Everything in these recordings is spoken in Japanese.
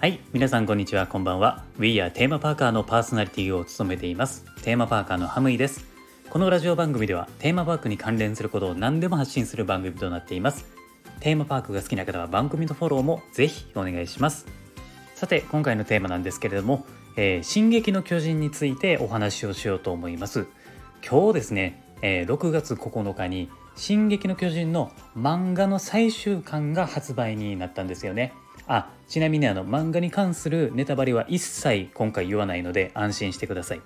はい皆さんこんにちは。こんばんは。We are テーマパーカーのパーソナリティを務めています。テーマパーカーのハムイです。このラジオ番組ではテーマパークに関連することを何でも発信する番組となっています。テーマパークが好きな方は番組のフォローもぜひお願いします。さて今回のテーマなんですけれども、えー、進撃の巨人についてお話をしようと思います。今日ですね、えー、6月9日に進撃の巨人の漫画の最終巻が発売になったんですよね。あちなみにあの漫画に関するネタバレは一切今回言わないので安心してください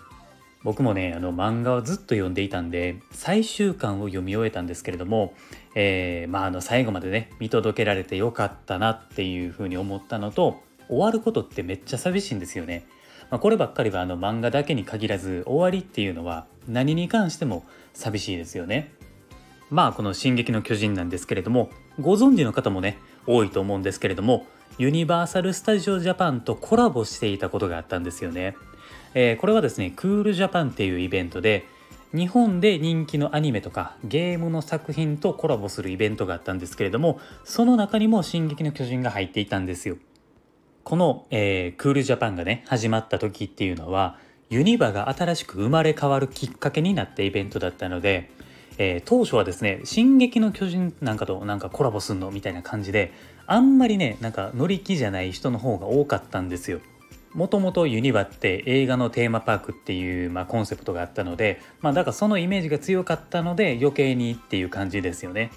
僕もねあの漫画をずっと読んでいたんで最終巻を読み終えたんですけれども、えー、まああの最後までね見届けられてよかったなっていうふうに思ったのと終わることってめっちゃ寂しいんですよね。まあ、こればっかりはあの漫画だけに限らず終わりっていうのは何に関しても寂しいですよね。まあこの「進撃の巨人」なんですけれどもご存知の方もね多いと思うんですけれどもユニバーサル・スタジオ・ジャパンとコラボしていたことがあったんですよね。えー、これはですね、クールジャパンっていうイベントで、日本で人気のアニメとかゲームの作品とコラボするイベントがあったんですけれども、その中にも「進撃の巨人」が入っていたんですよ。この、えー、クールジャパンがね、始まった時っていうのは、ユニバが新しく生まれ変わるきっかけになったイベントだったので、えー、当初はですね「進撃の巨人」なんかとなんかコラボすんのみたいな感じであんまりねなんか乗り気じゃない人の方が多かったんですよ。もともとユニバって映画のテーマパークっていう、まあ、コンセプトがあったので、まあ、だからそのイメージが強かったので余計にっていう感じですよね。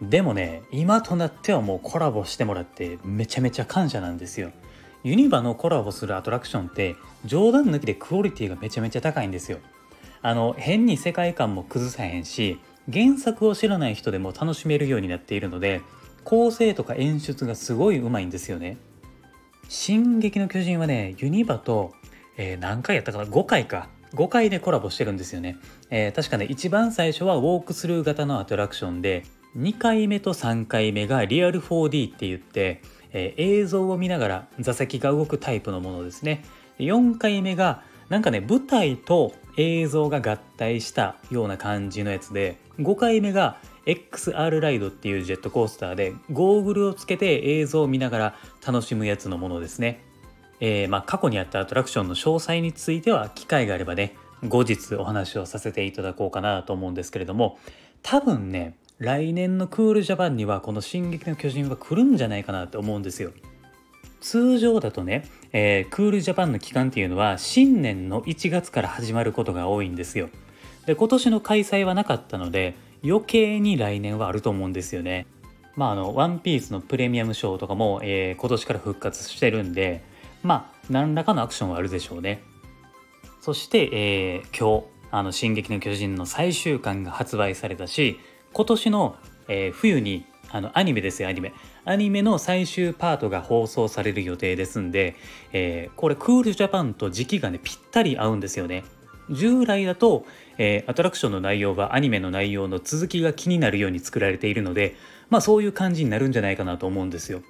でもね今となってはもうコラボしてもらってめちゃめちゃ感謝なんですよ。ユニバのコラボするアトラクションって冗談抜きでクオリティがめちゃめちゃ高いんですよ。あの変に世界観も崩さへんし原作を知らない人でも楽しめるようになっているので構成とか演出がすごいうまいんですよね。進撃の巨人はね、ユニバと、えー、何回やったかな ?5 回か。5回でコラボしてるんですよね。えー、確かね、一番最初はウォークスルー型のアトラクションで、2回目と3回目がリアル 4D って言って、えー、映像を見ながら座席が動くタイプのものですね。4回目がなんかね舞台と映像が合体したような感じのやつで5回目が XR ライドっていうジェットコースターでゴーグルをつけて映像を見ながら楽しむやつのものですね。えー、まあ、過去にあったアトラクションの詳細については機会があればね後日お話をさせていただこうかなと思うんですけれども多分ね来年のクールジャパンにはこの「進撃の巨人」は来るんじゃないかなと思うんですよ。通常だとね、えー、クールジャパンの期間っていうのは新年の1月から始まることが多いんですよ。で今年の開催はなかったので余計に来年はあると思うんですよね。まああの、ワンピースのプレミアムショーとかも、えー、今年から復活してるんで、まあ何らかのアクションはあるでしょうね。そして、えー、今日、あの、進撃の巨人の最終巻が発売されたし、今年の、えー、冬にあのアニメですよアニメアニメの最終パートが放送される予定ですんで、えー、これクールジャパンと時期がねぴったり合うんですよね従来だと、えー、アトラクションの内容はアニメの内容の続きが気になるように作られているのでまあそういう感じになるんじゃないかなと思うんですよ。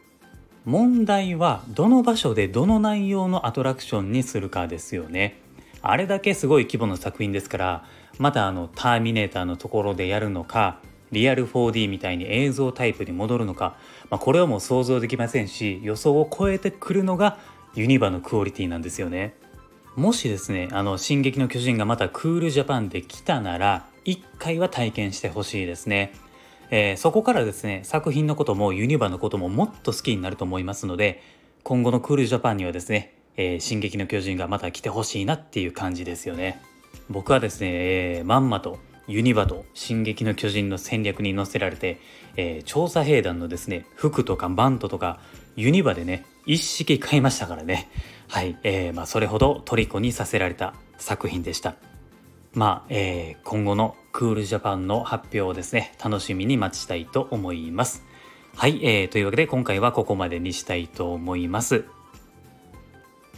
問題はどの場所でどの内容のアトラクションにするかですよね。あれだけすごい規模の作品ですからまたあのターミネーターのところでやるのかリアル 4D みたいに映像タイプに戻るのか、まあ、これはもう想像できませんし予想を超えてくるのがユニバのクオリティなんですよね。もしですねあの「進撃の巨人」がまたクールジャパンで来たなら1回は体験してほしいですね、えー、そこからですね作品のこともユニバのことももっと好きになると思いますので今後のクールジャパンにはですね「えー、進撃の巨人」がまた来てほしいなっていう感じですよね。僕はですね、えー、まんまとユニバと「進撃の巨人」の戦略に載せられて、えー、調査兵団のですね服とかバントとかユニバでね一式買いましたからねはい、えー、まあ、それほど虜にさせられた作品でした。まあ、えー、今後のクールジャパンの発表をですね、楽しみに待ちたいと思います。はい、えー、というわけで今回はここまでにしたいと思います。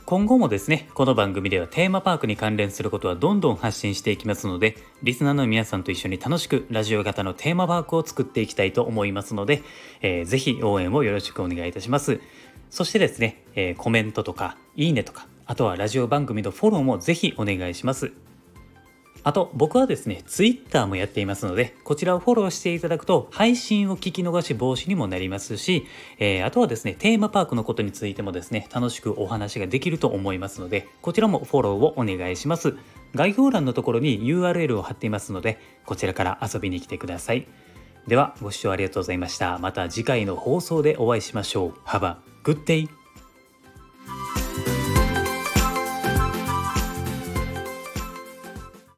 今後もですね、この番組ではテーマパークに関連することはどんどん発信していきますので、リスナーの皆さんと一緒に楽しくラジオ型のテーマパークを作っていきたいと思いますので、えー、ぜひ応援をよろしくお願いいたします。そしてですね、えー、コメントとか、いいねとか、あとはラジオ番組のフォローもぜひお願いします。あと僕はですね Twitter もやっていますのでこちらをフォローしていただくと配信を聞き逃し防止にもなりますし、えー、あとはですねテーマパークのことについてもですね楽しくお話ができると思いますのでこちらもフォローをお願いします。概要欄のところに URL を貼っていますのでこちらから遊びに来てください。ではご視聴ありがとうございました。また次回の放送でお会いしましょう。Have a good day!